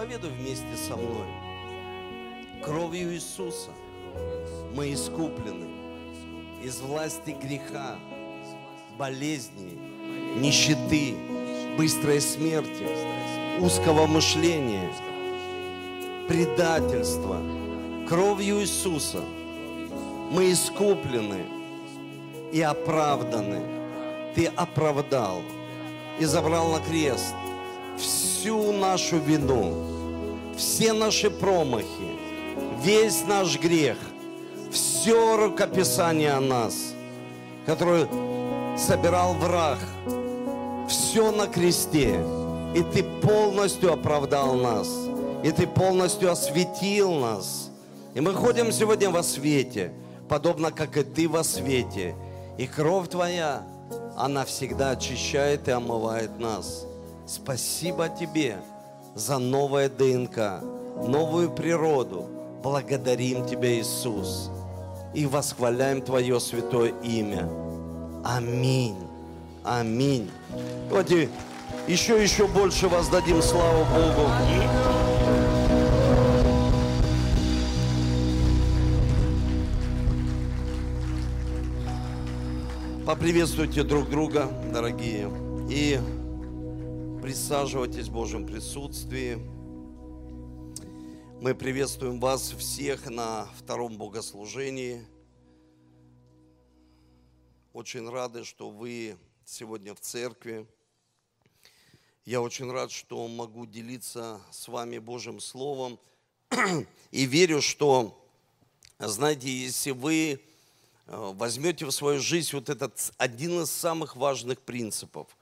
Исповедуй вместе со мной. Кровью Иисуса мы искуплены из власти греха, болезни, нищеты, быстрой смерти, узкого мышления, предательства. Кровью Иисуса мы искуплены и оправданы. Ты оправдал и забрал на крест всю нашу вину, все наши промахи, весь наш грех, все рукописание о нас, которое собирал враг, все на кресте, и Ты полностью оправдал нас, и Ты полностью осветил нас. И мы ходим сегодня во свете, подобно как и Ты во свете. И кровь Твоя, она всегда очищает и омывает нас. Спасибо Тебе за новое ДНК, новую природу. Благодарим Тебя, Иисус, и восхваляем Твое святое имя. Аминь. Аминь. Давайте еще, еще больше воздадим славу Богу. Поприветствуйте друг друга, дорогие, и присаживайтесь в Божьем присутствии. Мы приветствуем вас всех на втором богослужении. Очень рады, что вы сегодня в церкви. Я очень рад, что могу делиться с вами Божьим Словом. И верю, что, знаете, если вы э, возьмете в свою жизнь вот этот один из самых важных принципов,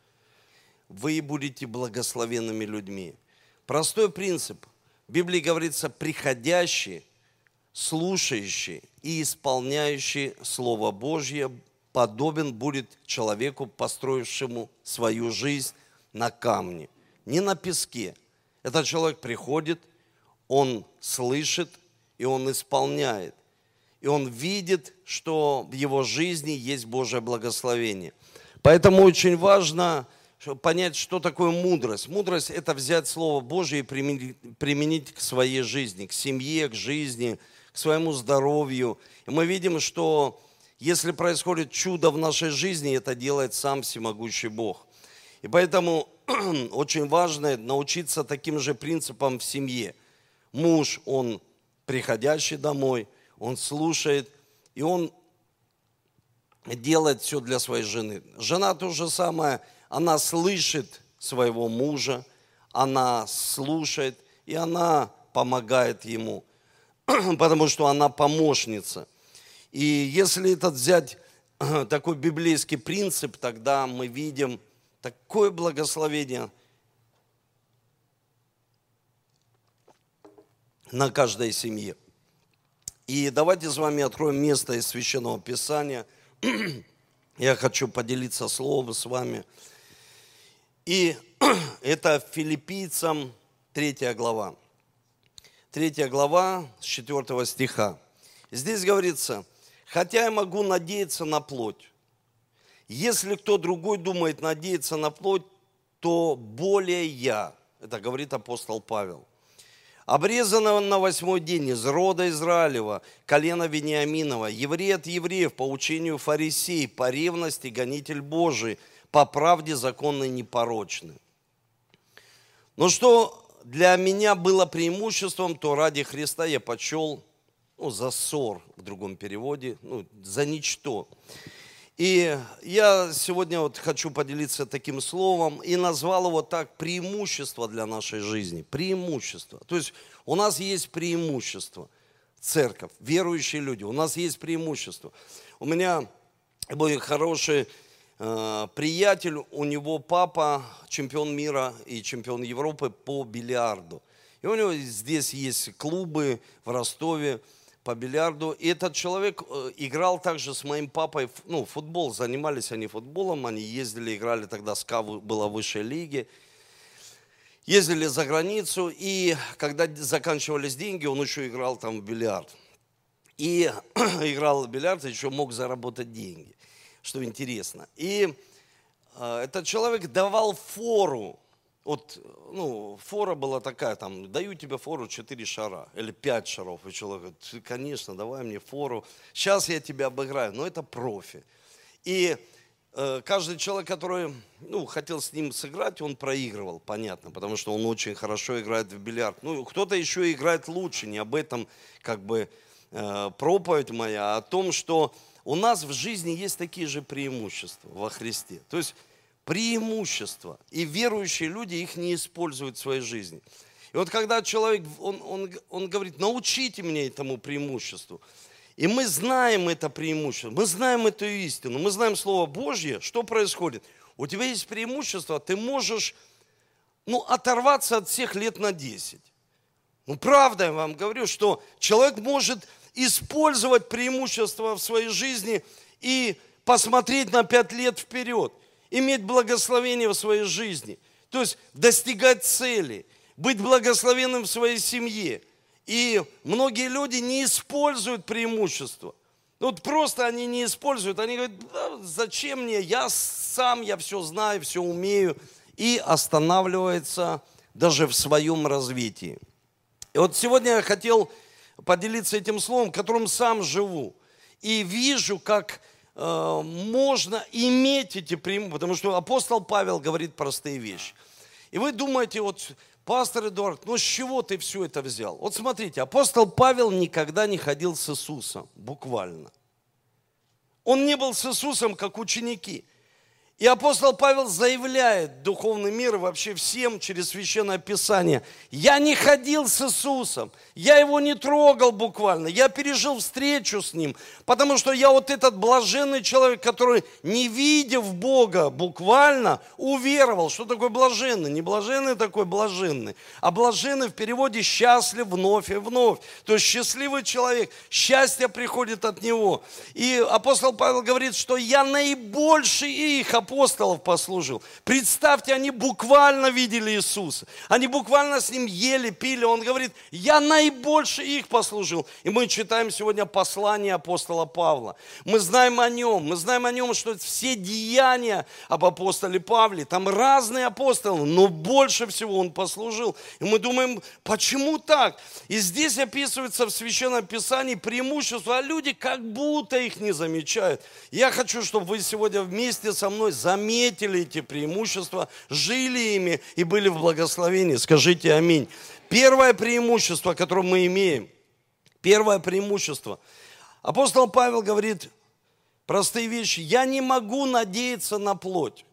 вы будете благословенными людьми. Простой принцип. В Библии говорится, приходящий, слушающий и исполняющий Слово Божье подобен будет человеку, построившему свою жизнь на камне, не на песке. Этот человек приходит, он слышит, и он исполняет. И он видит, что в его жизни есть Божье благословение. Поэтому очень важно понять, что такое мудрость. Мудрость – это взять Слово Божье и применить, применить к своей жизни, к семье, к жизни, к своему здоровью. И мы видим, что если происходит чудо в нашей жизни, это делает сам всемогущий Бог. И поэтому очень важно научиться таким же принципам в семье. Муж, он приходящий домой, он слушает, и он делает все для своей жены. Жена то же самое, она слышит своего мужа, она слушает, и она помогает ему, потому что она помощница. И если этот взять такой библейский принцип, тогда мы видим – такое благословение на каждой семье. И давайте с вами откроем место из Священного Писания. Я хочу поделиться словом с вами. И это филиппийцам 3 глава. 3 глава с 4 стиха. Здесь говорится, хотя я могу надеяться на плоть, если кто другой думает надеяться на плоть, то более я, это говорит апостол Павел, обрезанного на восьмой день из рода Израилева, колена Вениаминова, еврей от евреев по учению фарисей, по ревности гонитель Божий, по правде законной непорочный. Но что для меня было преимуществом, то ради Христа я почел, ну, за ссор в другом переводе, ну, за ничто. И я сегодня вот хочу поделиться таким словом и назвал его так преимущество для нашей жизни. Преимущество. То есть у нас есть преимущество. Церковь, верующие люди, у нас есть преимущество. У меня хороший э, приятель, у него папа чемпион мира и чемпион Европы по бильярду. И у него здесь есть клубы в Ростове по бильярду. И этот человек э, играл также с моим папой, ну, футбол, занимались они футболом, они ездили, играли тогда, СКА была высшей лиги. Ездили за границу, и когда заканчивались деньги, он еще играл там в бильярд. И играл в бильярд, еще мог заработать деньги, что интересно. И э, этот человек давал фору Вот, ну, фора была такая, там, даю тебе фору 4 шара или 5 шаров. И человек говорит, конечно, давай мне фору. Сейчас я тебя обыграю. Но это профи. И э, каждый человек, который, ну, хотел с ним сыграть, он проигрывал, понятно, потому что он очень хорошо играет в бильярд. Ну, кто-то еще играет лучше, не об этом, как бы, э, проповедь моя, а о том, что у нас в жизни есть такие же преимущества во Христе. То есть преимущества. И верующие люди их не используют в своей жизни. И вот когда человек, он, он, он говорит, научите меня этому преимуществу. И мы знаем это преимущество, мы знаем эту истину, мы знаем Слово Божье, что происходит. У тебя есть преимущество, ты можешь ну, оторваться от всех лет на 10. Ну, правда я вам говорю, что человек может использовать преимущество в своей жизни и посмотреть на пять лет вперед иметь благословение в своей жизни, то есть достигать цели, быть благословенным в своей семье. И многие люди не используют преимущества. Вот просто они не используют, они говорят, да, зачем мне, я сам, я все знаю, все умею, и останавливается даже в своем развитии. И вот сегодня я хотел поделиться этим словом, которым сам живу, и вижу, как Э, можно иметь эти преимущества, потому что апостол Павел говорит простые вещи. И вы думаете, вот, пастор Эдуард, ну с чего ты все это взял? Вот смотрите, апостол Павел никогда не ходил с Иисусом, буквально. Он не был с Иисусом, как ученики. И апостол Павел заявляет духовный мир вообще всем через Священное Писание. Я не ходил с Иисусом, я его не трогал буквально, я пережил встречу с ним, потому что я вот этот блаженный человек, который, не видя в Бога буквально, уверовал. Что такое блаженный? Не блаженный такой блаженный, а блаженный в переводе счастлив вновь и вновь. То есть счастливый человек, счастье приходит от него. И апостол Павел говорит, что я наибольший их апостолов послужил. Представьте, они буквально видели Иисуса. Они буквально с Ним ели, пили. Он говорит, я наибольше их послужил. И мы читаем сегодня послание апостола Павла. Мы знаем о нем. Мы знаем о нем, что все деяния об апостоле Павле, там разные апостолы, но больше всего он послужил. И мы думаем, почему так? И здесь описывается в Священном Писании преимущество, а люди как будто их не замечают. Я хочу, чтобы вы сегодня вместе со мной заметили эти преимущества, жили ими и были в благословении. Скажите аминь. Первое преимущество, которое мы имеем, первое преимущество. Апостол Павел говорит простые вещи. Я не могу надеяться на плоть.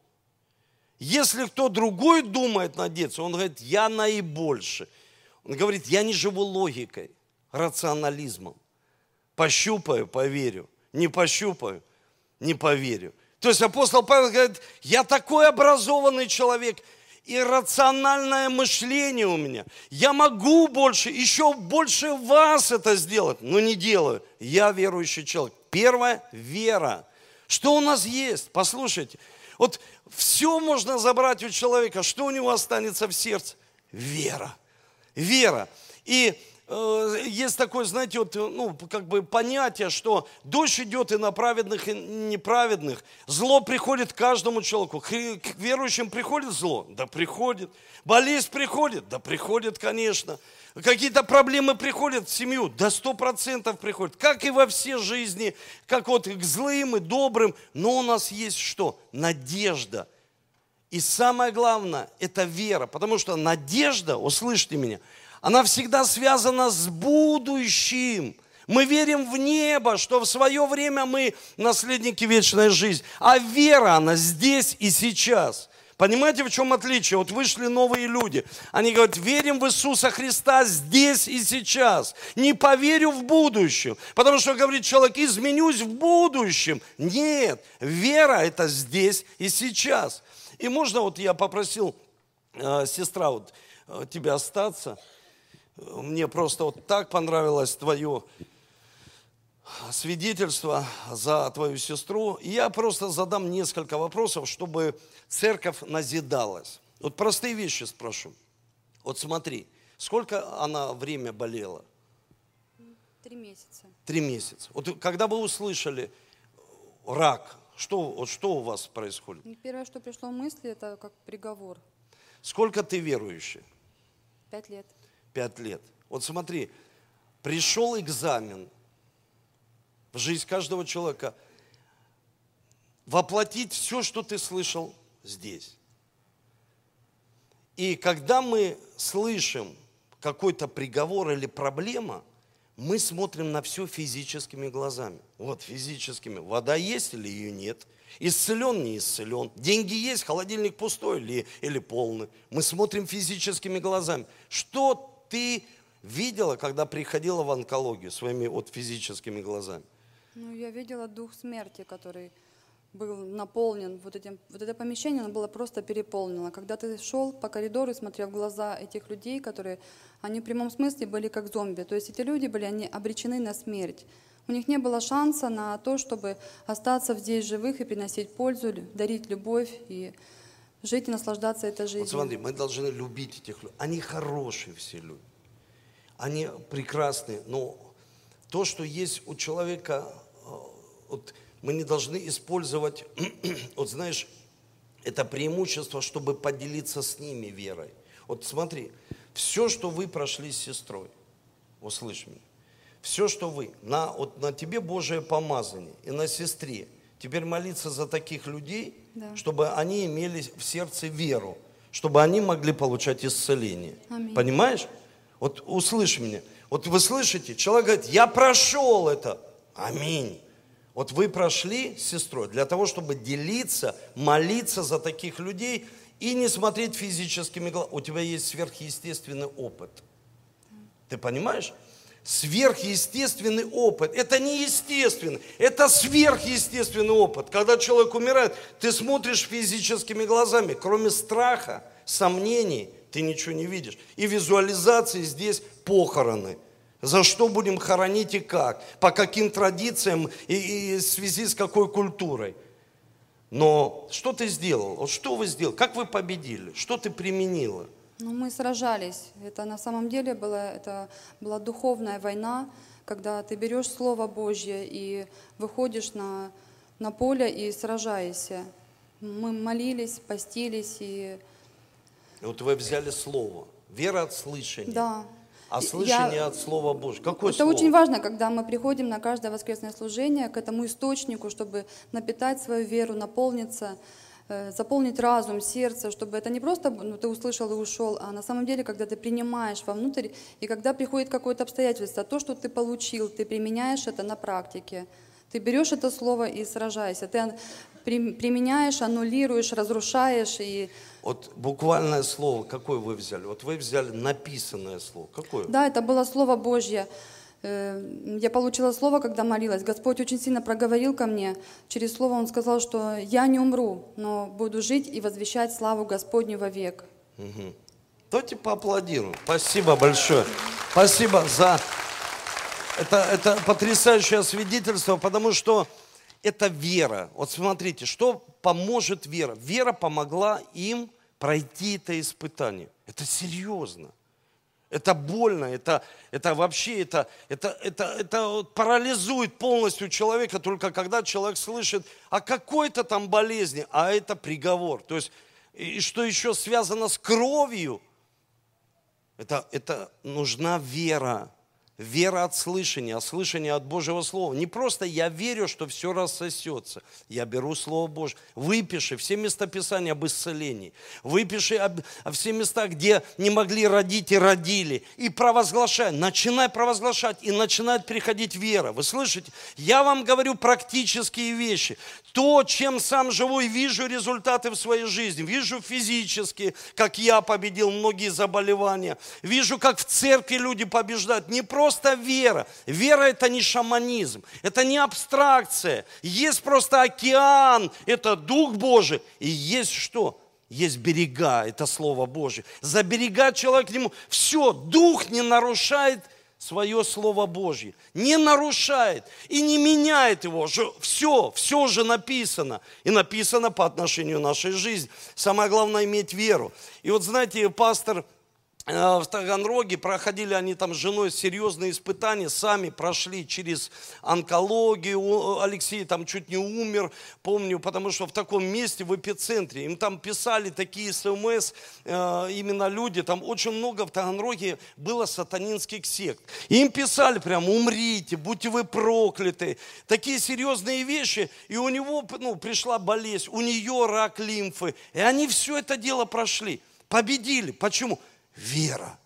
Если кто другой думает надеяться, он говорит, я наибольше. Он говорит, я не живу логикой, рационализмом. Пощупаю, поверю. Не пощупаю, не поверю. То есть апостол Павел говорит, я такой образованный человек, и рациональное мышление у меня. Я могу больше, еще больше вас это сделать, но не делаю. Я верующий человек. Первое – вера. Что у нас есть? Послушайте, вот все можно забрать у человека, что у него останется в сердце? Вера. Вера. И есть такое, знаете, вот, ну, как бы понятие, что дождь идет и на праведных, и неправедных. Зло приходит каждому человеку. К верующим приходит зло? Да приходит. Болезнь приходит? Да приходит, конечно. Какие-то проблемы приходят в семью? Да сто процентов приходят. Как и во все жизни, как вот к злым и добрым. Но у нас есть что? Надежда. И самое главное, это вера. Потому что надежда, услышьте меня – она всегда связана с будущим. Мы верим в небо, что в свое время мы наследники вечной жизни. А вера, она здесь и сейчас. Понимаете, в чем отличие? Вот вышли новые люди. Они говорят, верим в Иисуса Христа здесь и сейчас. Не поверю в будущем. Потому что, говорит человек, изменюсь в будущем. Нет, вера это здесь и сейчас. И можно, вот я попросил, э, сестра, вот э, тебя остаться. Мне просто вот так понравилось твое свидетельство за твою сестру. И я просто задам несколько вопросов, чтобы церковь назидалась. Вот простые вещи спрошу. Вот смотри, сколько она время болела? Три месяца. Три месяца. Вот когда вы услышали рак, что, вот что у вас происходит? Первое, что пришло в мысли, это как приговор. Сколько ты верующий? Пять лет. Пять лет. Вот смотри, пришел экзамен в жизнь каждого человека. Воплотить все, что ты слышал здесь. И когда мы слышим какой-то приговор или проблема, мы смотрим на все физическими глазами. Вот физическими. Вода есть или ее нет? Исцелен, не исцелен. Деньги есть, холодильник пустой или, или полный. Мы смотрим физическими глазами. Что ты видела, когда приходила в онкологию своими вот физическими глазами? Ну, я видела дух смерти, который был наполнен вот этим, вот это помещение, оно было просто переполнено. Когда ты шел по коридору, смотрел в глаза этих людей, которые, они в прямом смысле были как зомби. То есть эти люди были, они обречены на смерть. У них не было шанса на то, чтобы остаться здесь живых и приносить пользу, дарить любовь и жить и наслаждаться этой жизнью. Вот смотри, мы должны любить этих людей. Они хорошие все люди. Они прекрасные, но то, что есть у человека, э, вот мы не должны использовать, вот знаешь, это преимущество, чтобы поделиться с ними верой. Вот смотри, все, что вы прошли с сестрой, услышь меня, все, что вы, на, вот на тебе Божие помазание и на сестре, теперь молиться за таких людей, Да. чтобы они имели в сердце веру, чтобы они могли получать исцеление. Аминь. Понимаешь? Вот услышь меня. Вот вы слышите, человек говорит, я прошел это. Аминь. Вот вы прошли с сестрой для того, чтобы делиться, молиться за таких людей и не смотреть физическими глазами. У тебя есть сверхъестественный опыт. Ты понимаешь? Сверхъестественный опыт. Это не естественный, это сверхъестественный опыт. Когда человек умирает, ты смотришь физическими глазами. Кроме страха, сомнений, ты ничего не видишь. И визуализации здесь похороны. За что будем хоронить и как? По каким традициям и, и в связи с какой культурой? Но что ты сделал? Вот что вы сделали? Как вы победили? Что ты применила? Ну, мы сражались. Это на самом деле была, это была духовная война, когда ты берешь Слово Божье и выходишь на, на поле и сражаешься. Мы молились, постились и И вот вы взяли слово. Вера от слышания. да. А Я- слышание от Слова Божьего. Какое Это слово? очень важно, когда мы приходим на каждое воскресное служение к этому источнику, чтобы напитать свою веру, наполниться, заполнить разум, сердце, чтобы это не просто ну, ты услышал и ушел, а на самом деле, когда ты принимаешь вовнутрь, и когда приходит какое-то обстоятельство, то, что ты получил, ты применяешь это на практике. Ты берешь это слово и сражаешься. Ты применяешь, аннулируешь, разрушаешь и Вот буквальное слово, какое вы взяли? Вот вы взяли написанное слово. Какое? Да, это было Слово Божье. Э, Я получила слово, когда молилась. Господь очень сильно проговорил ко мне. Через слово Он сказал, что я не умру, но буду жить и возвещать славу Господню вовек. Давайте поаплодируем. Спасибо большое. Спасибо за это, это потрясающее свидетельство, потому что это вера. Вот смотрите, что поможет вера? Вера помогла им пройти это испытание. Это серьезно. Это больно, это, это вообще, это, это, это, это парализует полностью человека, только когда человек слышит о какой-то там болезни, а это приговор. То есть, и что еще связано с кровью, это, это нужна вера. Вера от слышания, а слышание от Божьего Слова. Не просто я верю, что все рассосется. Я беру Слово Божье. Выпиши все местописания об исцелении. Выпиши об, все места, где не могли родить и родили. И провозглашай. Начинай провозглашать, и начинает приходить вера. Вы слышите? Я вам говорю практические вещи. То, чем сам живу и вижу результаты в своей жизни. Вижу физически, как я победил многие заболевания. Вижу, как в церкви люди побеждают. Не просто вера. Вера это не шаманизм, это не абстракция. Есть просто океан, это Дух Божий. И есть что? Есть берега, это Слово Божье. За берега человек к нему. Все, Дух не нарушает свое Слово Божье. Не нарушает и не меняет его. Все, все уже написано. И написано по отношению нашей жизни. Самое главное иметь веру. И вот знаете, пастор в Таганроге, проходили они там с женой серьезные испытания, сами прошли через онкологию, Алексей там чуть не умер, помню, потому что в таком месте, в эпицентре, им там писали такие смс, э, именно люди, там очень много в Таганроге было сатанинских сект. Им писали прям, умрите, будьте вы прокляты, такие серьезные вещи, и у него ну, пришла болезнь, у нее рак лимфы, и они все это дело прошли, победили. Почему? Вера.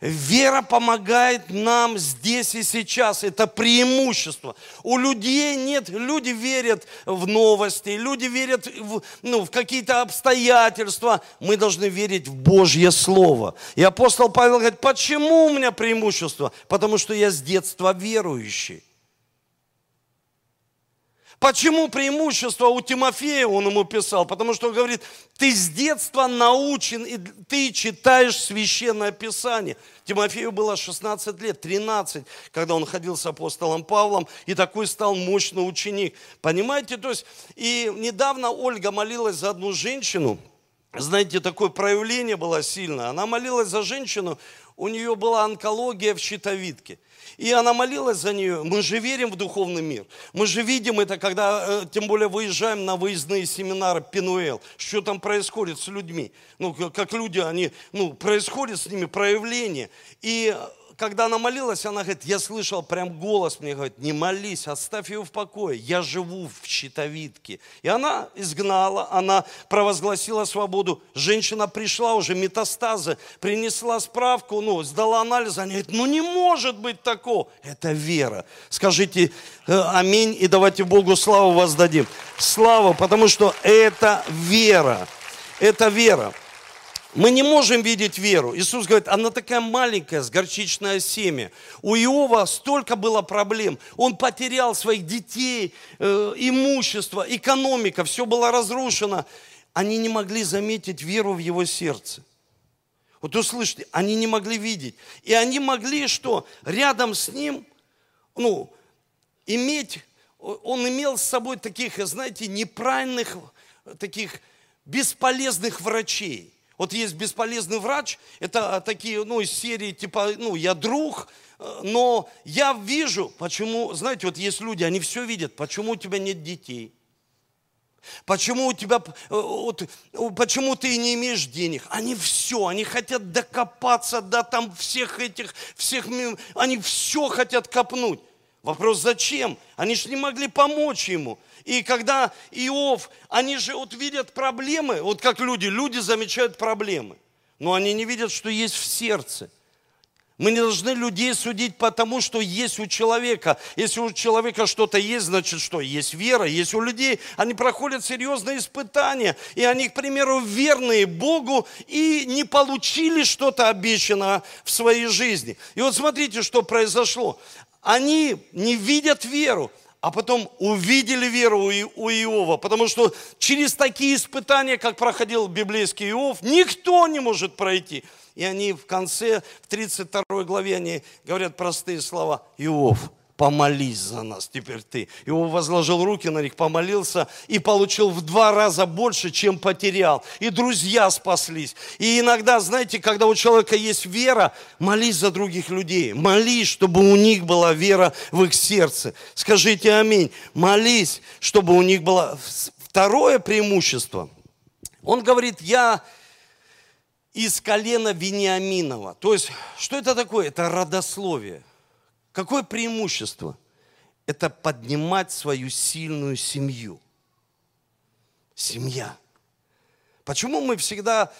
Вера помогает нам здесь и сейчас. Это преимущество. У людей нет, люди верят в новости, люди верят в, ну, в какие-то обстоятельства. Мы должны верить в Божье Слово. И апостол Павел говорит, почему у меня преимущество? Потому что я с детства верующий. Почему преимущество у Тимофея, он ему писал? Потому что он говорит, ты с детства научен, и ты читаешь Священное Писание. Тимофею было 16 лет, 13, когда он ходил с апостолом Павлом, и такой стал мощный ученик. Понимаете, то есть, и недавно Ольга молилась за одну женщину, знаете, такое проявление было сильное. Она молилась за женщину, у нее была онкология в щитовидке. И она молилась за нее. Мы же верим в духовный мир. Мы же видим это, когда, э, тем более, выезжаем на выездные семинары Пинуэл. Что там происходит с людьми? Ну, как люди, они, ну, происходит с ними проявление. И когда она молилась, она говорит, я слышал прям голос мне говорит, не молись, оставь ее в покое, я живу в щитовидке. И она изгнала, она провозгласила свободу. Женщина пришла уже, метастазы, принесла справку, ну, сдала анализ, она говорит, ну не может быть такого. Это вера. Скажите э, аминь и давайте Богу славу воздадим. Слава, потому что это вера. Это вера. Мы не можем видеть веру. Иисус говорит, она такая маленькая, с горчичное семя. У Иова столько было проблем. Он потерял своих детей, э, имущество, экономика, все было разрушено. Они не могли заметить веру в его сердце. Вот услышите, они не могли видеть. И они могли что? Рядом с ним, ну, иметь, он имел с собой таких, знаете, неправильных, таких бесполезных врачей. Вот есть бесполезный врач, это такие, ну, из серии типа, ну, я друг, э, но я вижу, почему, знаете, вот есть люди, они все видят, почему у тебя нет детей, Почему у тебя, э, вот, почему ты не имеешь денег? Они все, они хотят докопаться до там всех этих, всех, они все хотят копнуть. Вопрос, зачем? Они же не могли помочь ему. И когда Иов, они же вот видят проблемы, вот как люди, люди замечают проблемы, но они не видят, что есть в сердце. Мы не должны людей судить по тому, что есть у человека. Если у человека что-то есть, значит что? Есть вера. Есть у людей, они проходят серьезные испытания. И они, к примеру, верные Богу и не получили что-то обещанное в своей жизни. И вот смотрите, что произошло. Они не видят веру а потом увидели веру у Иова, потому что через такие испытания, как проходил библейский Иов, никто не может пройти. И они в конце, в 32 главе, они говорят простые слова. Иов, помолись за нас теперь ты. И он возложил руки на них, помолился и получил в два раза больше, чем потерял. И друзья спаслись. И иногда, знаете, когда у человека есть вера, молись за других людей. Молись, чтобы у них была вера в их сердце. Скажите аминь. Молись, чтобы у них было... Второе преимущество. Он говорит, я из колена Вениаминова. То есть, что это такое? Это родословие. Какое преимущество? Это поднимать свою сильную семью. Семья. Почему мы всегда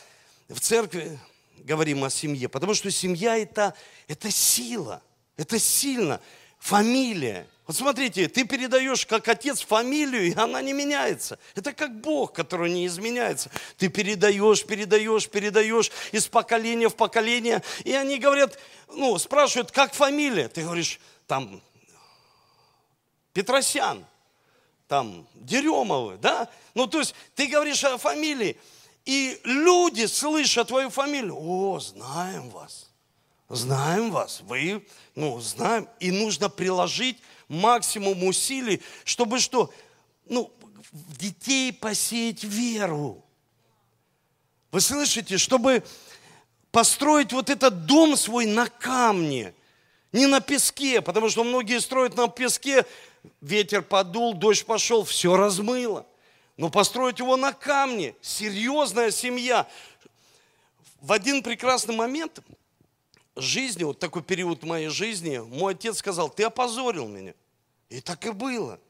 в церкви говорим о семье? Потому что семья это, это сила, это сильно. Фамилия. Вот смотрите, ты передаешь как отец фамилию, и она не меняется. Это как Бог, который не изменяется. Ты передаешь, передаешь, передаешь из поколения в поколение. И они говорят, ну, спрашивают, как фамилия? Ты говоришь, там, Петросян, там, Деремовы, да? Ну, то есть ты говоришь о фамилии, и люди, слыша твою фамилию, о, знаем вас, знаем вас, вы, ну, знаем, и нужно приложить максимум усилий, чтобы что? Ну, в детей посеять веру. Вы слышите, чтобы построить вот этот дом свой на камне, не на песке, потому что многие строят на песке, ветер подул, дождь пошел, все размыло. Но построить его на камне, серьезная семья. В один прекрасный момент жизни, вот такой период моей жизни, мой отец сказал, ты опозорил меня. И так и было.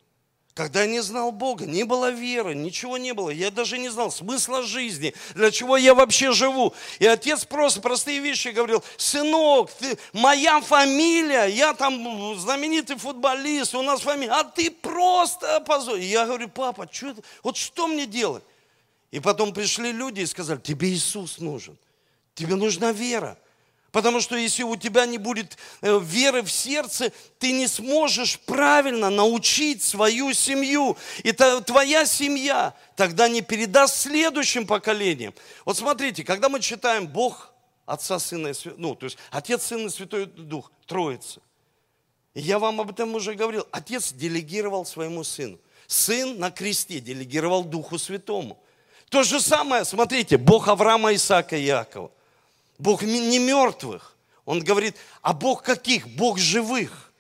Когда я не знал Бога, не было веры, ничего не было. Я даже не знал смысла жизни, для чего я вообще живу. И отец просто простые вещи говорил, сынок, ты, моя фамилия, я там знаменитый футболист, у нас фамилия, а ты просто позор. И я говорю, папа, что, вот что мне делать? И потом пришли люди и сказали, тебе Иисус нужен, тебе нужна вера. Потому что если у тебя не будет э, веры в сердце, ты не сможешь правильно научить свою семью. И твоя семья тогда не передаст следующим поколениям. Вот смотрите, когда мы читаем Бог, Отца, Сына и Святого, ну, то есть Отец, Сын и Святой Дух, Троица. И я вам об этом уже говорил. Отец делегировал своему Сыну. Сын на кресте делегировал Духу Святому. То же самое, смотрите, Бог Авраама, Исаака и Иакова. Бог не мертвых. Он говорит, а Бог каких? Бог живых.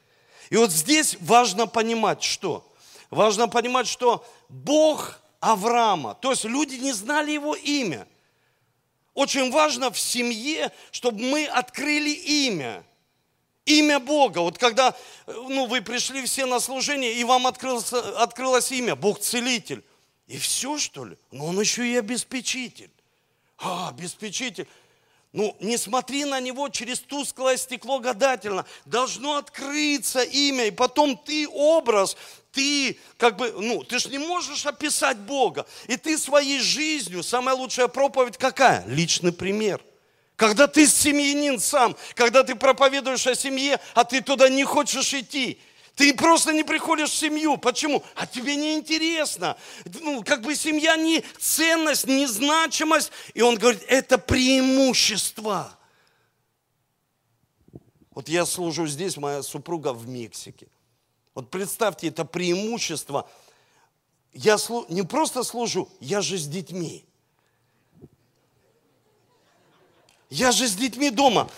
И вот здесь важно понимать, что? Важно понимать, что Бог Авраама, то есть люди не знали его имя. Очень важно в семье, чтобы мы открыли имя. Имя Бога. Вот когда ну, вы пришли все на служение, и вам открылось, открылось имя, Бог целитель. И все, что ли? Но он еще и обеспечитель. А, обеспечитель. Ну, не смотри на него через тусклое стекло гадательно. Должно открыться имя, и потом ты образ, ты как бы, ну, ты же не можешь описать Бога. И ты своей жизнью, самая лучшая проповедь какая? Личный пример. Когда ты семьянин сам, когда ты проповедуешь о семье, а ты туда не хочешь идти, ты просто не приходишь в семью. Почему? А тебе не интересно. Ну, как бы семья не ценность, не значимость. И он говорит, это преимущество. Вот я служу здесь, моя супруга в Мексике. Вот представьте, это преимущество. Я не просто служу, я же с детьми. Я же с детьми дома.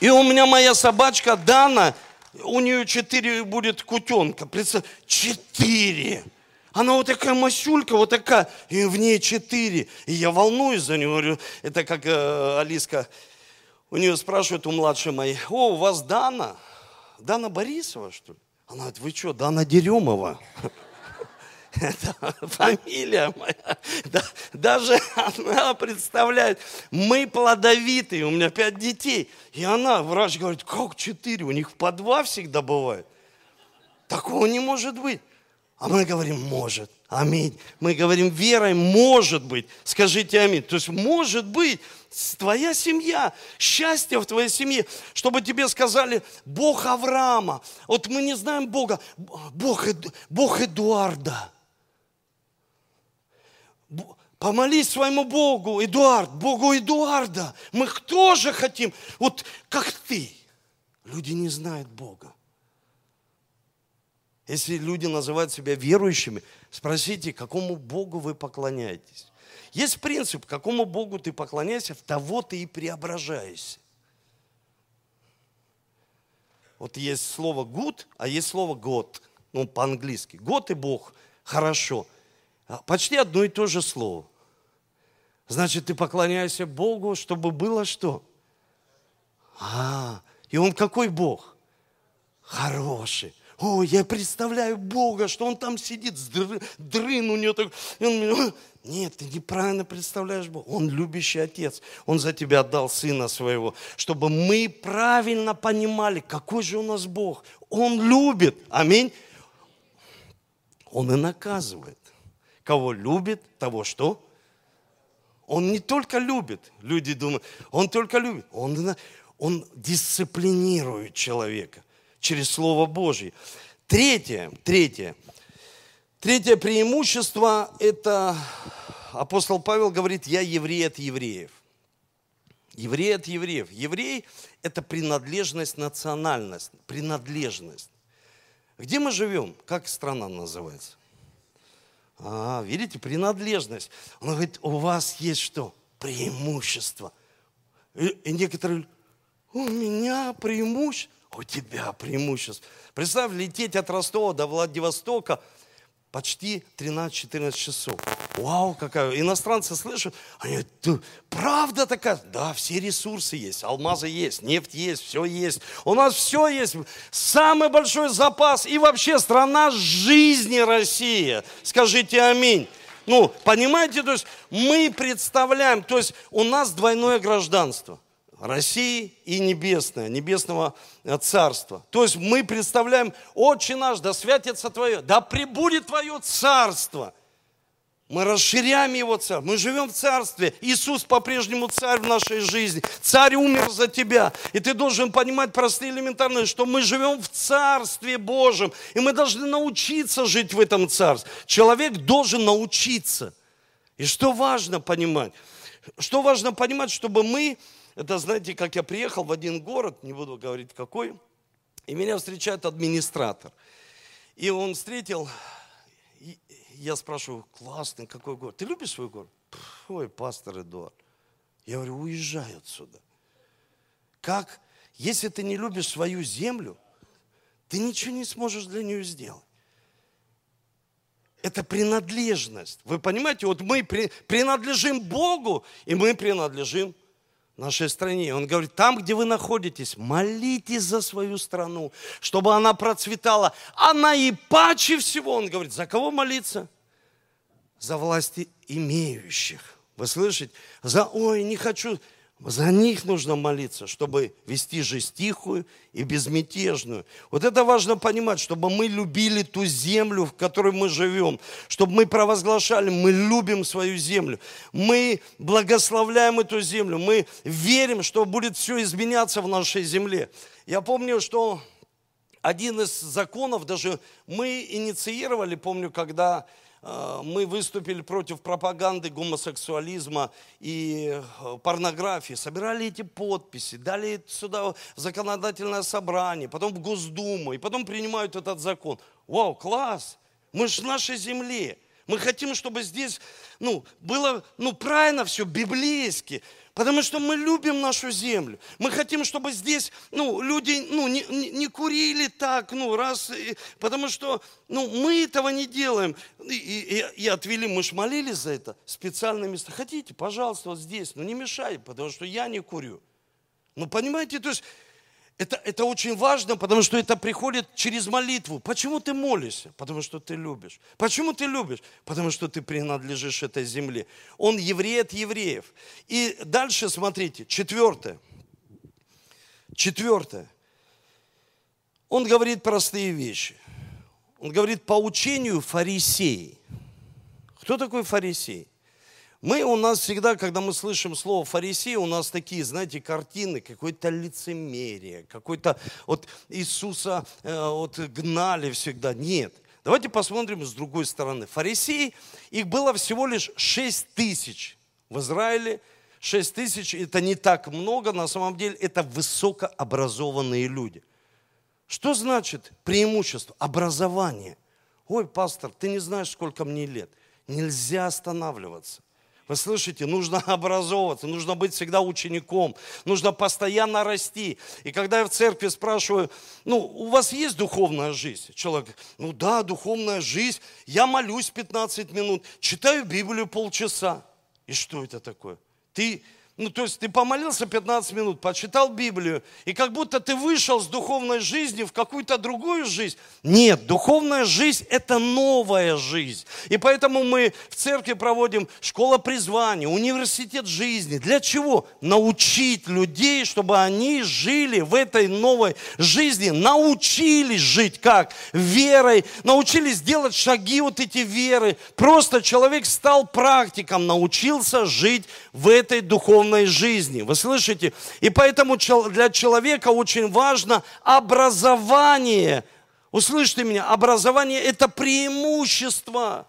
И у меня моя собачка Дана, у нее четыре будет кутенка. Представь, четыре. Она вот такая масюлька, вот такая, и в ней четыре. И я волнуюсь за нее, говорю, это как э, Алиска, у нее спрашивают у младшей моей, о, у вас Дана? Дана Борисова, что ли? Она говорит, вы что, Дана Деремова? Это фамилия моя. Да, даже она представляет, мы плодовитые, у меня пять детей. И она, врач говорит, как четыре? У них по два всегда бывает. Такого не может быть. А мы говорим, может. Аминь. Мы говорим, верой может быть. Скажите аминь. То есть может быть твоя семья, счастье в твоей семье, чтобы тебе сказали, Бог Авраама. Вот мы не знаем Бога, Бог, Бог Эдуарда. Помолись своему Богу, Эдуард, Богу Эдуарда. Мы тоже хотим, вот как ты. Люди не знают Бога. Если люди называют себя верующими, спросите, какому Богу вы поклоняетесь. Есть принцип, какому Богу ты поклоняешься, в того ты и преображаешься. Вот есть слово good, а есть слово God, ну по-английски. God и Бог, хорошо – а, почти одно и то же слово. Значит, ты поклоняешься Богу, чтобы было что? А, и Он какой Бог? Хороший. О, я представляю Бога, что Он там сидит, дрын, дрын у него так. Он, нет, ты неправильно представляешь Бога. Он любящий Отец. Он за тебя отдал Сына Своего, чтобы мы правильно понимали, какой же у нас Бог. Он любит. Аминь. Он и наказывает. Кого любит, того что? Он не только любит, люди думают, он только любит, он, он дисциплинирует человека через Слово Божье. Третье, третье, третье преимущество – это апостол Павел говорит, я еврей от евреев. Еврей от евреев. Еврей – это принадлежность, национальность, принадлежность. Где мы живем? Как страна называется? А, видите, принадлежность. Он говорит, у вас есть что? Преимущество. И, и некоторые, у меня преимущество, у тебя преимущество. Представь, лететь от Ростова до Владивостока почти 13-14 часов. Вау, какая. Иностранцы слышат, они говорят, правда такая? Да, все ресурсы есть, алмазы есть, нефть есть, все есть. У нас все есть. Самый большой запас и вообще страна жизни Россия. Скажите аминь. Ну, понимаете, то есть мы представляем, то есть у нас двойное гражданство – России и небесное, небесного э, царства. То есть мы представляем, Отче наш, да святится Твое, да пребудет Твое царство. Мы расширяем Его царство, мы живем в царстве. Иисус по-прежнему царь в нашей жизни. Царь умер за тебя. И ты должен понимать простые элементарные, что мы живем в царстве Божьем. И мы должны научиться жить в этом царстве. Человек должен научиться. И что важно понимать? Что важно понимать, чтобы мы это, знаете, как я приехал в один город, не буду говорить какой, и меня встречает администратор. И он встретил, и я спрашиваю, классный, какой город? Ты любишь свой город? Ой, пастор Эдуард. Я говорю, уезжай отсюда. Как? Если ты не любишь свою землю, ты ничего не сможешь для нее сделать. Это принадлежность. Вы понимаете, вот мы принадлежим Богу, и мы принадлежим нашей стране. Он говорит, там, где вы находитесь, молитесь за свою страну, чтобы она процветала. А наипаче всего, он говорит, за кого молиться? За власти имеющих. Вы слышите? За, ой, не хочу, за них нужно молиться, чтобы вести жизнь тихую и безмятежную. Вот это важно понимать, чтобы мы любили ту землю, в которой мы живем, чтобы мы провозглашали, мы любим свою землю, мы благословляем эту землю, мы верим, что будет все изменяться в нашей земле. Я помню, что один из законов даже мы инициировали, помню, когда мы выступили против пропаганды гомосексуализма и э, порнографии, собирали эти подписи, дали сюда законодательное собрание, потом в Госдуму, и потом принимают этот закон. Вау, класс! Мы же в нашей земле. Мы хотим, чтобы здесь ну, было ну, правильно все, библейски. Потому что мы любим нашу землю. Мы хотим, чтобы здесь ну, люди ну, не, не курили так, ну, раз, потому что ну, мы этого не делаем. И, и, и отвели, мы же молились за это, специальные места. Хотите, пожалуйста, вот здесь, но не мешай, потому что я не курю. Ну, понимаете, то есть это, это очень важно, потому что это приходит через молитву. Почему ты молишься? Потому что ты любишь. Почему ты любишь? Потому что ты принадлежишь этой земле. Он еврей от евреев. И дальше смотрите, четвертое. Четвертое. Он говорит простые вещи. Он говорит по учению фарисеи. Кто такой фарисей? Мы у нас всегда, когда мы слышим слово фарисей, у нас такие, знаете, картины, какое-то лицемерие, какой-то вот Иисуса э, вот, гнали всегда. Нет. Давайте посмотрим с другой стороны. Фарисеи, их было всего лишь 6 тысяч в Израиле. 6 тысяч – это не так много, на самом деле это высокообразованные люди. Что значит преимущество? Образование. Ой, пастор, ты не знаешь, сколько мне лет. Нельзя останавливаться. Вы слышите, нужно образовываться, нужно быть всегда учеником, нужно постоянно расти. И когда я в церкви спрашиваю, ну, у вас есть духовная жизнь? Человек, ну да, духовная жизнь. Я молюсь 15 минут, читаю Библию полчаса. И что это такое? Ты ну, то есть ты помолился 15 минут, почитал Библию, и как будто ты вышел с духовной жизни в какую-то другую жизнь. Нет, духовная жизнь – это новая жизнь. И поэтому мы в церкви проводим школа призвания, университет жизни. Для чего? Научить людей, чтобы они жили в этой новой жизни, научились жить как? Верой, научились делать шаги вот эти веры. Просто человек стал практиком, научился жить в этой духовной духовной жизни. Вы слышите? И поэтому для человека очень важно образование. Услышьте меня, образование – это преимущество.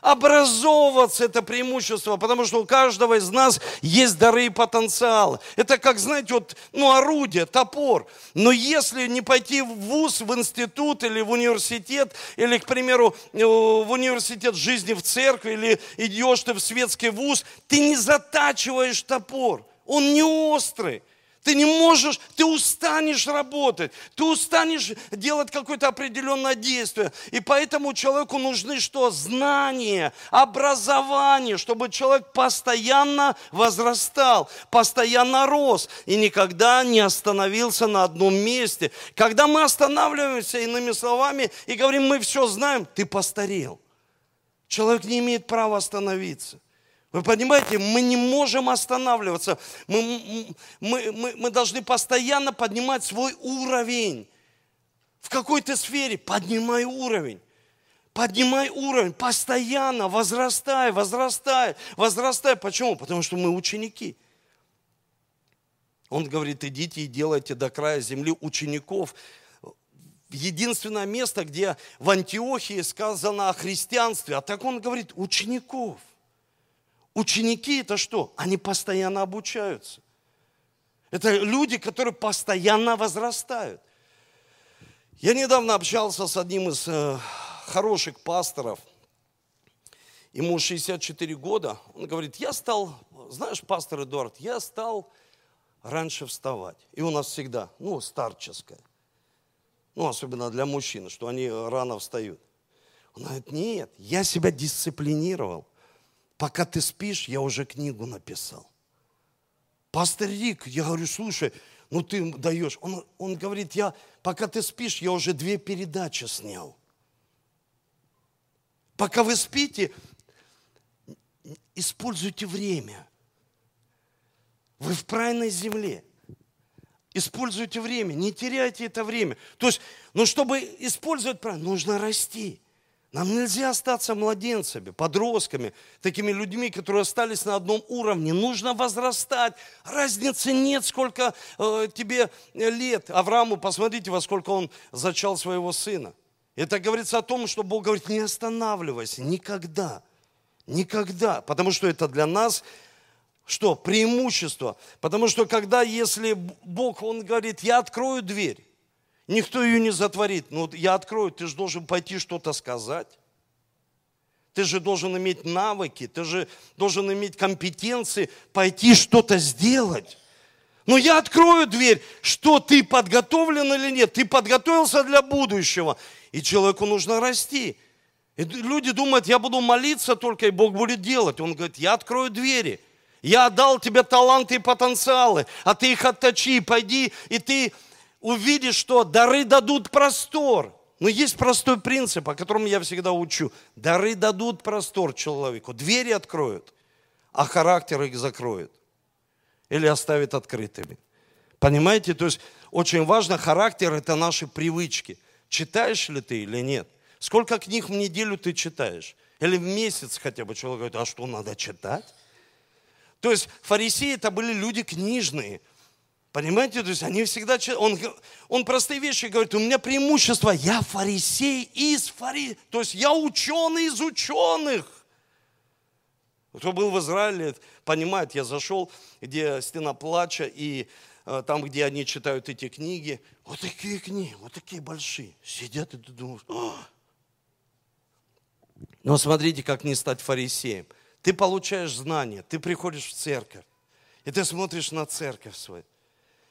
Образовываться – это преимущество, потому что у каждого из нас есть дары и потенциалы. Это как, знаете, вот, ну, орудие, топор. Но если не пойти в вуз, в институт или в университет, или, к примеру, э, в университет жизни в церкви, или идешь ты в светский вуз, ты не затачиваешь топор Он не острый. Ты не можешь, ты устанешь работать, ты устанешь делать какое-то определенное действие. И поэтому человеку нужны что? Знания, образование, чтобы человек постоянно возрастал, постоянно рос и никогда не остановился на одном месте. Когда мы останавливаемся, иными словами, и говорим, мы все знаем, ты постарел. Человек не имеет права остановиться. Вы понимаете, мы не можем останавливаться. Мы, мы, мы, мы должны постоянно поднимать свой уровень. В какой-то сфере поднимай уровень. Поднимай уровень, постоянно возрастай, возрастай, возрастай. Почему? Потому что мы ученики. Он говорит, идите и делайте до края земли учеников. Единственное место, где в Антиохии сказано о христианстве, а так он говорит, учеников. Ученики это что? Они постоянно обучаются. Это люди, которые постоянно возрастают. Я недавно общался с одним из э, хороших пасторов. Ему 64 года. Он говорит, я стал, знаешь, пастор Эдуард, я стал раньше вставать. И у нас всегда, ну, старческое. Ну, особенно для мужчин, что они рано встают. Он говорит, нет, я себя дисциплинировал. Пока ты спишь, я уже книгу написал. Пастор Рик, я говорю, слушай, ну ты даешь. Он, он говорит, я, пока ты спишь, я уже две передачи снял. Пока вы спите, используйте время. Вы в правильной земле. Используйте время, не теряйте это время. То есть, ну, чтобы использовать правильно, нужно расти. Нам нельзя остаться младенцами, подростками, такими людьми, которые остались на одном уровне. Нужно возрастать. Разницы нет, сколько э, тебе лет. Аврааму, посмотрите, во сколько он зачал своего сына. Это говорится о том, что Бог говорит, не останавливайся никогда. Никогда. Потому что это для нас что? Преимущество. Потому что когда, если Бог, Он говорит, я открою дверь, Никто ее не затворит. Ну, я открою, ты же должен пойти что-то сказать. Ты же должен иметь навыки, ты же должен иметь компетенции пойти что-то сделать. Но я открою дверь, что ты подготовлен или нет. Ты подготовился для будущего. И человеку нужно расти. И люди думают, я буду молиться только, и Бог будет делать. Он говорит, я открою двери. Я отдал тебе таланты и потенциалы, а ты их отточи, пойди, и ты увидишь, что дары дадут простор. Но есть простой принцип, о котором я всегда учу. Дары дадут простор человеку, двери откроют, а характер их закроет или оставит открытыми. Понимаете? То есть очень важно, характер – это наши привычки. Читаешь ли ты или нет? Сколько книг в неделю ты читаешь? Или в месяц хотя бы человек говорит, а что надо читать? То есть фарисеи это были люди книжные. Понимаете, то есть они всегда, он, он простые вещи говорит, у меня преимущество, я фарисей из фари, то есть я ученый из ученых. Кто был в Израиле, понимает, я зашел, где стена плача, и э, там, где они читают эти книги, вот такие книги, вот такие большие, сидят, и ты думаешь, О! но смотрите, как не стать фарисеем. Ты получаешь знания, ты приходишь в церковь, и ты смотришь на церковь свою.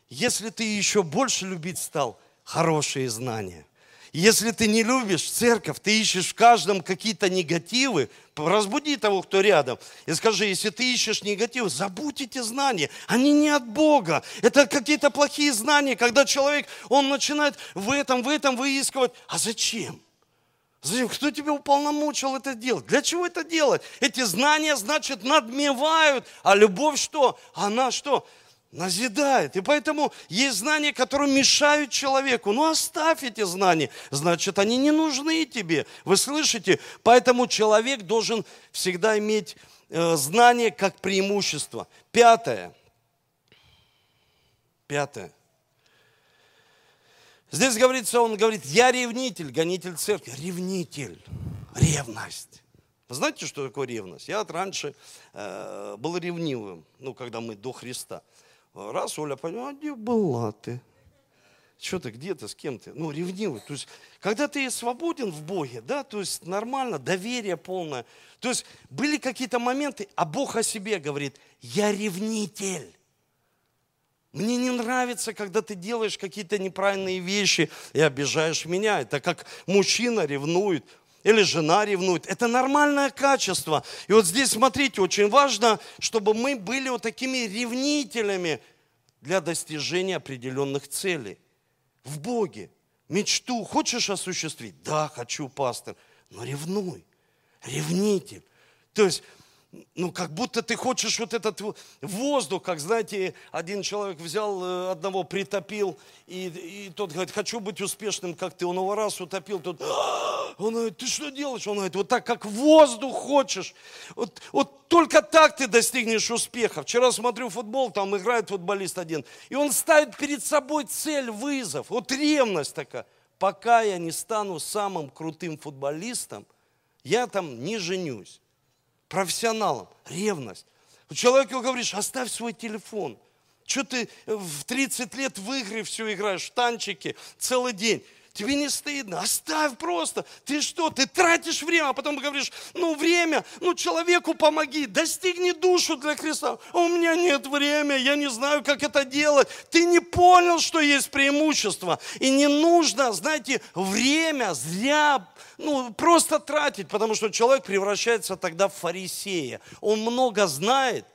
Если ты еще больше любить стал, хорошие знания. Если ты не любишь церковь, ты ищешь в каждом какие-то негативы, разбуди того, кто рядом, и скажи, если ты ищешь негативы, забудь эти знания, они не от Бога, это какие-то плохие знания, когда человек, он начинает в этом, в этом выискивать, а зачем? Зачем? Кто тебя уполномочил это делать? Для чего это делать? Эти знания, значит, надмевают, а любовь что? Она что? Назидает. И поэтому есть знания, которые мешают человеку. Ну оставь эти знания, значит, они не нужны тебе. Вы слышите? Поэтому человек должен всегда иметь э, знание как преимущество. Пятое. Пятое. Здесь говорится, он говорит, я ревнитель, гонитель церкви. Ревнитель, ревность. Вы знаете, что такое ревность? Я раньше э, был ревнивым, ну, когда мы до Христа. Раз Оля поняла, где была ты? Что ты, где ты, с кем ты? Ну, ревнивый. То есть, когда ты свободен в Боге, да, то есть нормально, доверие полное. То есть были какие-то моменты, а Бог о себе говорит, я ревнитель. Мне не нравится, когда ты делаешь какие-то неправильные вещи и обижаешь меня. Это как мужчина ревнует или жена ревнует. Это нормальное качество. И вот здесь, смотрите, очень важно, чтобы мы были вот такими ревнителями для достижения определенных целей. В Боге. Мечту хочешь осуществить? Да, хочу, пастор. Но ревнуй. Ревнитель. То есть ну, как будто ты хочешь вот этот воздух, как, знаете, один человек взял э, одного, притопил, и, и тот говорит, хочу быть успешным, как ты. Он его раз утопил, тот, «А!» он говорит, ты что делаешь? Он говорит, вот так, как воздух хочешь. Вот, вот только так ты достигнешь успеха. Вчера смотрю футбол, там играет футболист один, и он ставит перед собой цель, вызов. Вот ревность такая. Пока я не стану самым крутым футболистом, я там не женюсь профессионалом. Ревность. Человеку говоришь, оставь свой телефон. Что ты в 30 лет в игры все играешь, в танчики целый день. Тебе не стыдно? Оставь просто. Ты что? Ты тратишь время, а потом говоришь, ну время, ну человеку помоги, достигни душу для Христа. А у меня нет времени, я не знаю, как это делать. Ты не понял, что есть преимущество. И не нужно, знаете, время зря, ну просто тратить, потому что человек превращается тогда в фарисея. Он много знает,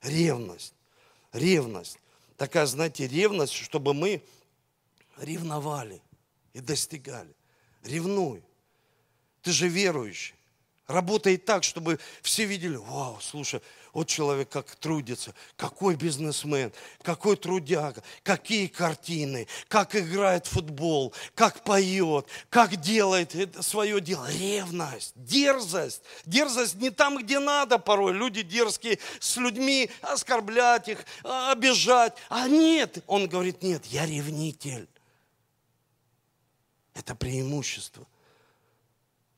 ревность, ревность такая, знаете, ревность, чтобы мы ревновали и достигали. Ревнуй. Ты же верующий. Работай так, чтобы все видели, вау, слушай, вот человек как трудится, какой бизнесмен, какой трудяга, какие картины, как играет футбол, как поет, как делает свое дело. Ревность, дерзость. Дерзость не там, где надо порой. Люди дерзкие с людьми, оскорблять их, обижать. А нет, он говорит, нет, я ревнитель. Это преимущество.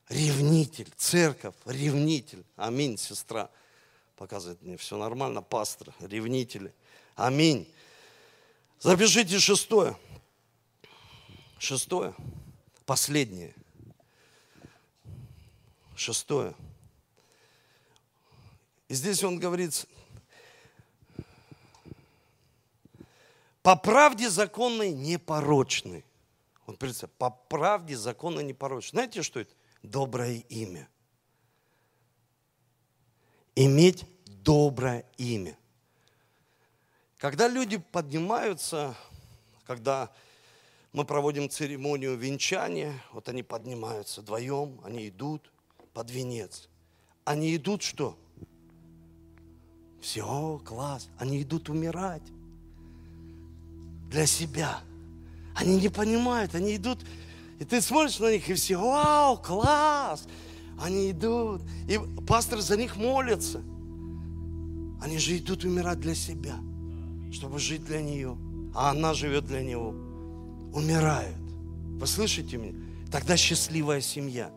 Ревнитель, церковь, ревнитель. Аминь, сестра показывает мне, все нормально, пастор, ревнители. Аминь. Запишите шестое. Шестое. Последнее. Шестое. И здесь он говорит, по правде законной непорочный. Он представляет, по правде законной непорочный. Знаете, что это? Доброе имя иметь доброе имя. Когда люди поднимаются, когда мы проводим церемонию венчания, вот они поднимаются вдвоем, они идут под венец. Они идут что? Все, класс. Они идут умирать для себя. Они не понимают, они идут, и ты смотришь на них, и все, вау, класс. Они идут, и пастор за них молится. Они же идут умирать для себя, чтобы жить для нее. А она живет для него. Умирают. Вы слышите меня? Тогда счастливая семья.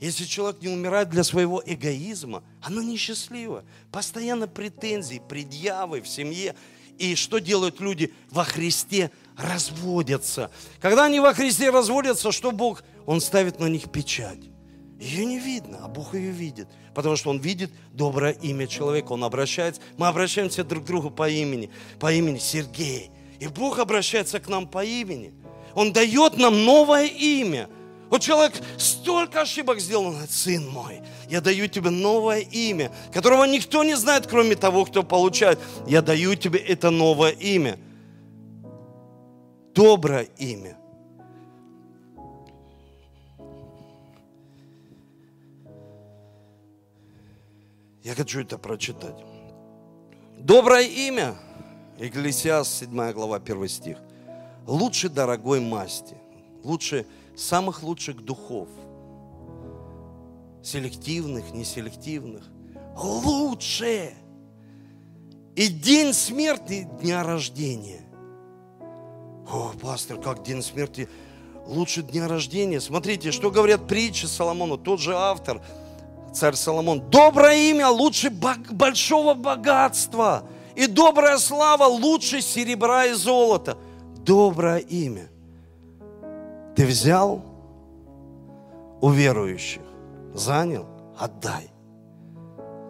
Если человек не умирает для своего эгоизма, она несчастлива. Постоянно претензии, предъявы в семье. И что делают люди во Христе? Разводятся. Когда они во Христе разводятся, что Бог? Он ставит на них печать. Ее не видно, а Бог ее видит. Потому что Он видит доброе имя человека. Он обращается. Мы обращаемся друг к другу по имени. По имени Сергей. И Бог обращается к нам по имени. Он дает нам новое имя. Вот человек столько ошибок сделал, он говорит, сын мой, я даю тебе новое имя, которого никто не знает, кроме того, кто получает. Я даю тебе это новое имя. Доброе имя. Я хочу это прочитать. Доброе имя, Экклесиас, 7 глава, 1 стих. Лучше дорогой масти, лучше самых лучших духов, селективных, неселективных, лучше. И день смерти, дня рождения. О, пастор, как день смерти лучше дня рождения. Смотрите, что говорят притчи Соломону, тот же автор – царь Соломон, доброе имя лучше большого богатства, и добрая слава лучше серебра и золота. Доброе имя. Ты взял у верующих, занял, отдай.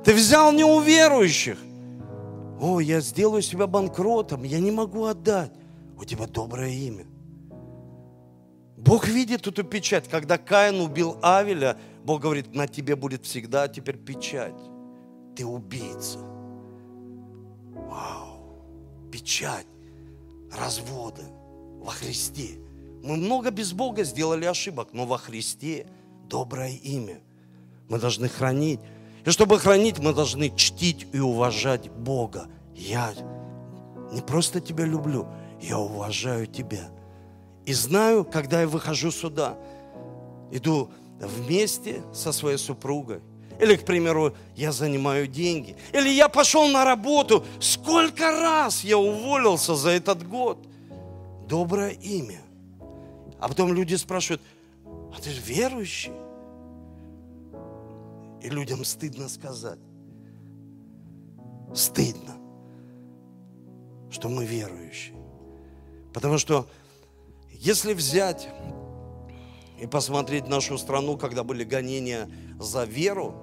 Ты взял неуверующих. О, я сделаю себя банкротом, я не могу отдать. У тебя доброе имя. Бог видит эту печать. Когда Каин убил Авеля, Бог говорит, на тебе будет всегда теперь печать. Ты убийца. Вау. Печать. Разводы во Христе. Мы много без Бога сделали ошибок, но во Христе доброе имя. Мы должны хранить. И чтобы хранить, мы должны чтить и уважать Бога. Я не просто тебя люблю, я уважаю тебя. И знаю, когда я выхожу сюда, иду вместе со своей супругой, или, к примеру, я занимаю деньги, или я пошел на работу, сколько раз я уволился за этот год. Доброе имя. А потом люди спрашивают, а ты же верующий? И людям стыдно сказать. Стыдно, что мы верующие. Потому что если взять и посмотреть нашу страну, когда были гонения за веру,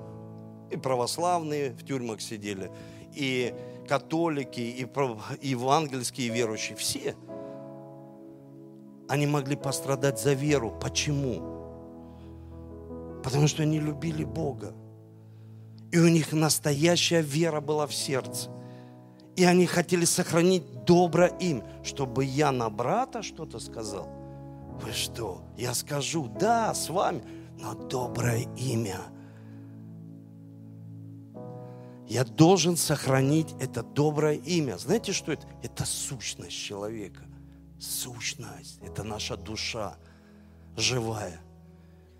и православные в тюрьмах сидели, и католики, и евангельские верующие, все, они могли пострадать за веру. Почему? Потому что они любили Бога. И у них настоящая вера была в сердце. И они хотели сохранить доброе им, чтобы я на брата что-то сказал. Вы что? Я скажу, да, с вами, но доброе имя. Я должен сохранить это доброе имя. Знаете, что это? Это сущность человека. Сущность. Это наша душа живая.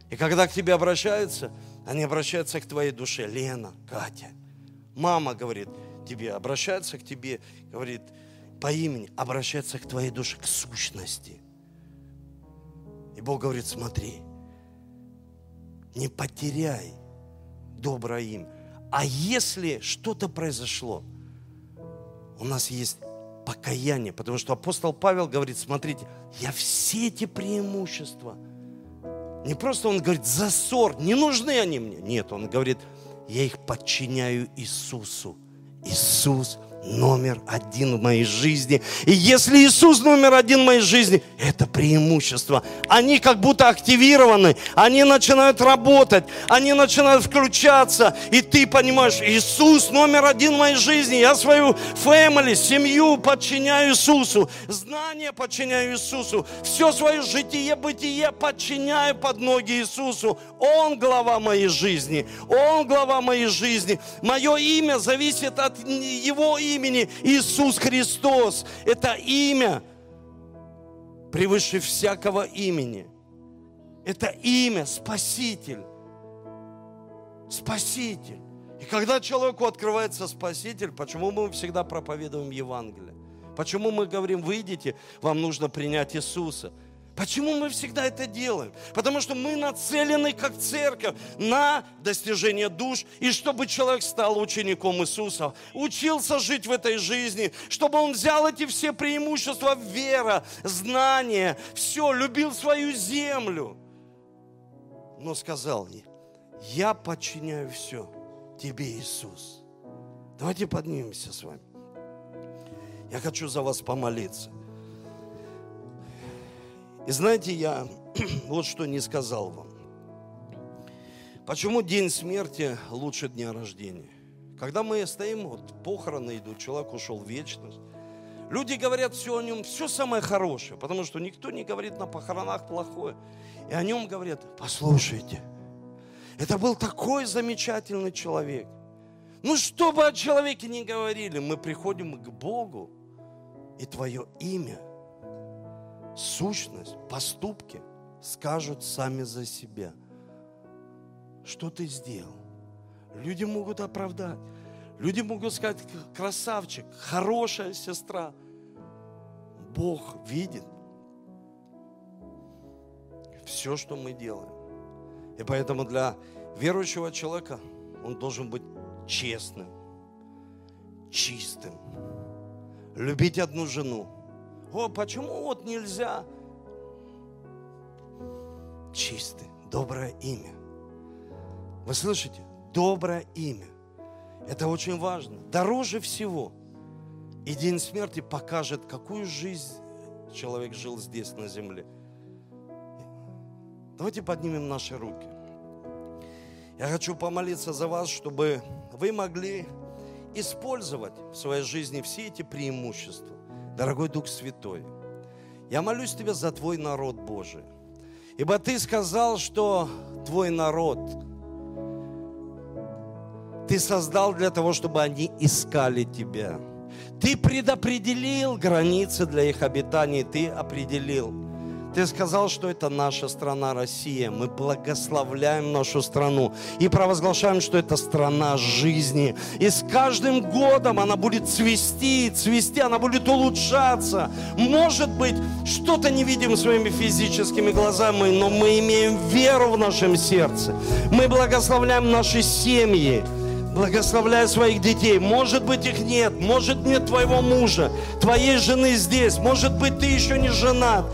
И когда к тебе обращаются, они обращаются к твоей душе. Лена, Катя. Мама говорит тебе, обращается к тебе, говорит по имени, обращается к твоей душе, к сущности. И Бог говорит, смотри, не потеряй доброе имя. А если что-то произошло, у нас есть покаяние, потому что апостол Павел говорит, смотрите, я все эти преимущества – не просто он говорит, за ссор, не нужны они мне. Нет, он говорит, я их подчиняю Иисусу. Иисус номер один в моей жизни. И если Иисус номер один в моей жизни, это преимущество. Они как будто активированы, они начинают работать, они начинают включаться. И ты понимаешь, Иисус номер один в моей жизни. Я свою family, семью подчиняю Иисусу. Знание подчиняю Иисусу. Все свое житие, бытие подчиняю под ноги Иисусу. Он глава моей жизни. Он глава моей жизни. Мое имя зависит от Его имени имени Иисус Христос. Это имя превыше всякого имени. Это имя Спаситель. Спаситель. И когда человеку открывается Спаситель, почему мы всегда проповедуем Евангелие? Почему мы говорим, выйдите, вам нужно принять Иисуса? Почему мы всегда это делаем? Потому что мы нацелены как церковь на достижение душ, и чтобы человек стал учеником Иисуса, учился жить в этой жизни, чтобы он взял эти все преимущества, вера, знания, все, любил свою землю. Но сказал, я подчиняю все тебе, Иисус. Давайте поднимемся с вами. Я хочу за вас помолиться. И знаете, я вот что не сказал вам. Почему день смерти лучше дня рождения? Когда мы стоим, вот похороны идут, человек ушел в вечность. Люди говорят все о нем, все самое хорошее, потому что никто не говорит на похоронах плохое. И о нем говорят, послушайте, это был такой замечательный человек. Ну, что бы о человеке не говорили, мы приходим к Богу, и твое имя сущность, поступки скажут сами за себя. Что ты сделал? Люди могут оправдать. Люди могут сказать, красавчик, хорошая сестра. Бог видит все, что мы делаем. И поэтому для верующего человека он должен быть честным, чистым, любить одну жену, о, почему вот нельзя? Чистый, доброе имя. Вы слышите? Доброе имя. Это очень важно. Дороже всего. И день смерти покажет, какую жизнь человек жил здесь, на земле. Давайте поднимем наши руки. Я хочу помолиться за вас, чтобы вы могли использовать в своей жизни все эти преимущества. Дорогой Дух Святой, я молюсь Тебе за Твой народ Божий. Ибо Ты сказал, что Твой народ Ты создал для того, чтобы они искали Тебя. Ты предопределил границы для их обитания, Ты определил – ты сказал, что это наша страна Россия. Мы благословляем нашу страну и провозглашаем, что это страна жизни. И с каждым годом она будет цвести, цвести, она будет улучшаться. Может быть, что-то не видим своими физическими глазами, но мы имеем веру в нашем сердце. Мы благословляем наши семьи благословляй своих детей. Может быть, их нет, может, нет твоего мужа, твоей жены здесь, может быть, ты еще не женат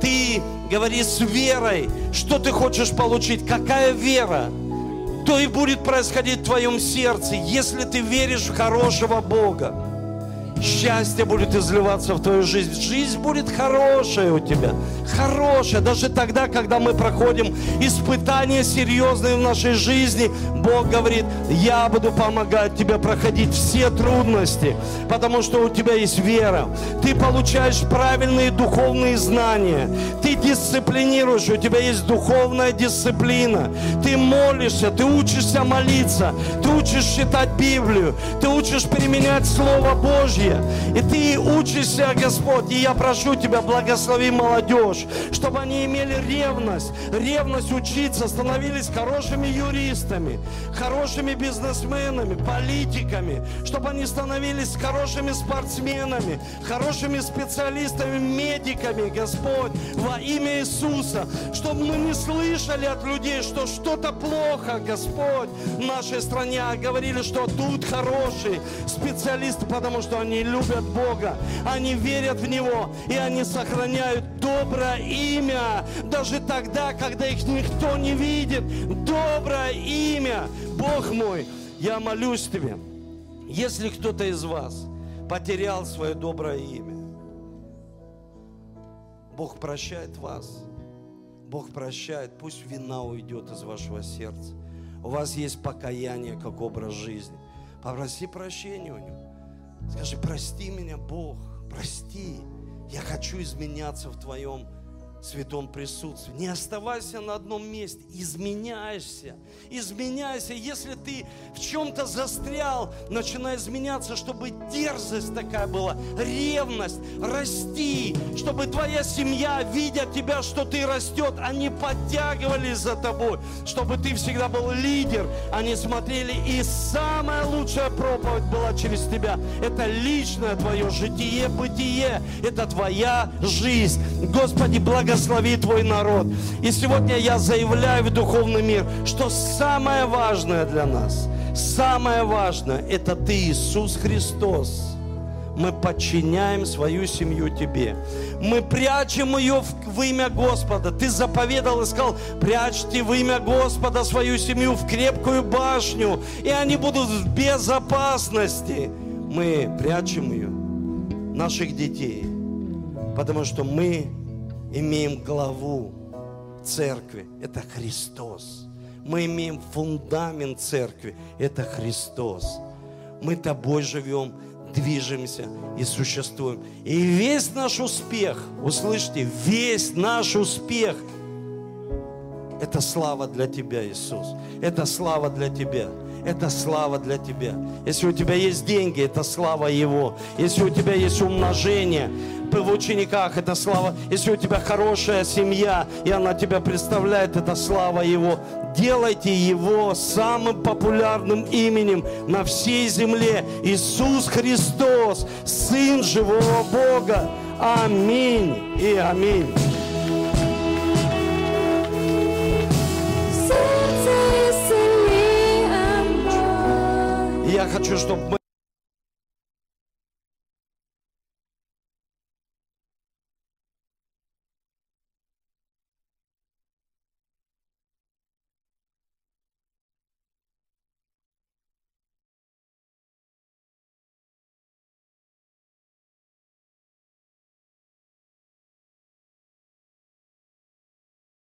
ты говори с верой, что ты хочешь получить, какая вера, то и будет происходить в твоем сердце, если ты веришь в хорошего Бога. Счастье будет изливаться в твою жизнь. Жизнь будет хорошая у тебя. Хорошая. Даже тогда, когда мы проходим испытания серьезные в нашей жизни, Бог говорит, я буду помогать тебе проходить все трудности, потому что у тебя есть вера. Ты получаешь правильные духовные знания. Ты дисциплинируешь, у тебя есть духовная дисциплина. Ты молишься, ты учишься молиться, ты учишь читать Библию, ты учишь применять Слово Божье Божье. И ты учишься, Господь, и я прошу Тебя, благослови молодежь, чтобы они имели ревность, ревность учиться, становились хорошими юристами, хорошими бизнесменами, политиками, чтобы они становились хорошими спортсменами, хорошими специалистами, медиками, Господь, во имя Иисуса, чтобы мы не слышали от людей, что что-то плохо, Господь, в нашей стране, а говорили, что тут хорошие специалисты, потому что они они любят Бога, они верят в Него, и они сохраняют доброе имя, даже тогда, когда их никто не видит. Доброе имя, Бог мой, я молюсь Тебе, если кто-то из вас потерял свое доброе имя, Бог прощает вас. Бог прощает, пусть вина уйдет из вашего сердца. У вас есть покаяние как образ жизни. Попроси прощения у Него. Скажи, прости меня, Бог, прости. Я хочу изменяться в Твоем святом присутствии. Не оставайся на одном месте, изменяйся, изменяйся. Если ты в чем-то застрял, начинай изменяться, чтобы дерзость такая была, ревность, расти, чтобы твоя семья, видя тебя, что ты растет, они подтягивались за тобой, чтобы ты всегда был лидер, они смотрели, и самая лучшая проповедь была через тебя. Это личное твое житие, бытие, это твоя жизнь. Господи, благослови благослови Твой народ. И сегодня я заявляю в духовный мир, что самое важное для нас, самое важное, это Ты, Иисус Христос. Мы подчиняем свою семью Тебе. Мы прячем ее в, в имя Господа. Ты заповедал и сказал, прячьте в имя Господа свою семью в крепкую башню, и они будут в безопасности. Мы прячем ее, наших детей, потому что мы имеем главу церкви, это Христос. Мы имеем фундамент церкви, это Христос. Мы тобой живем, движемся и существуем. И весь наш успех, услышьте, весь наш успех – это слава для Тебя, Иисус. Это слава для Тебя. Это слава для Тебя. Если у тебя есть деньги, это слава Его. Если у тебя есть умножение, в учениках, это слава. Если у тебя хорошая семья, и она тебя представляет, это слава Его. Делайте Его самым популярным именем на всей земле. Иисус Христос, Сын живого Бога. Аминь и аминь. Я хочу, чтобы мы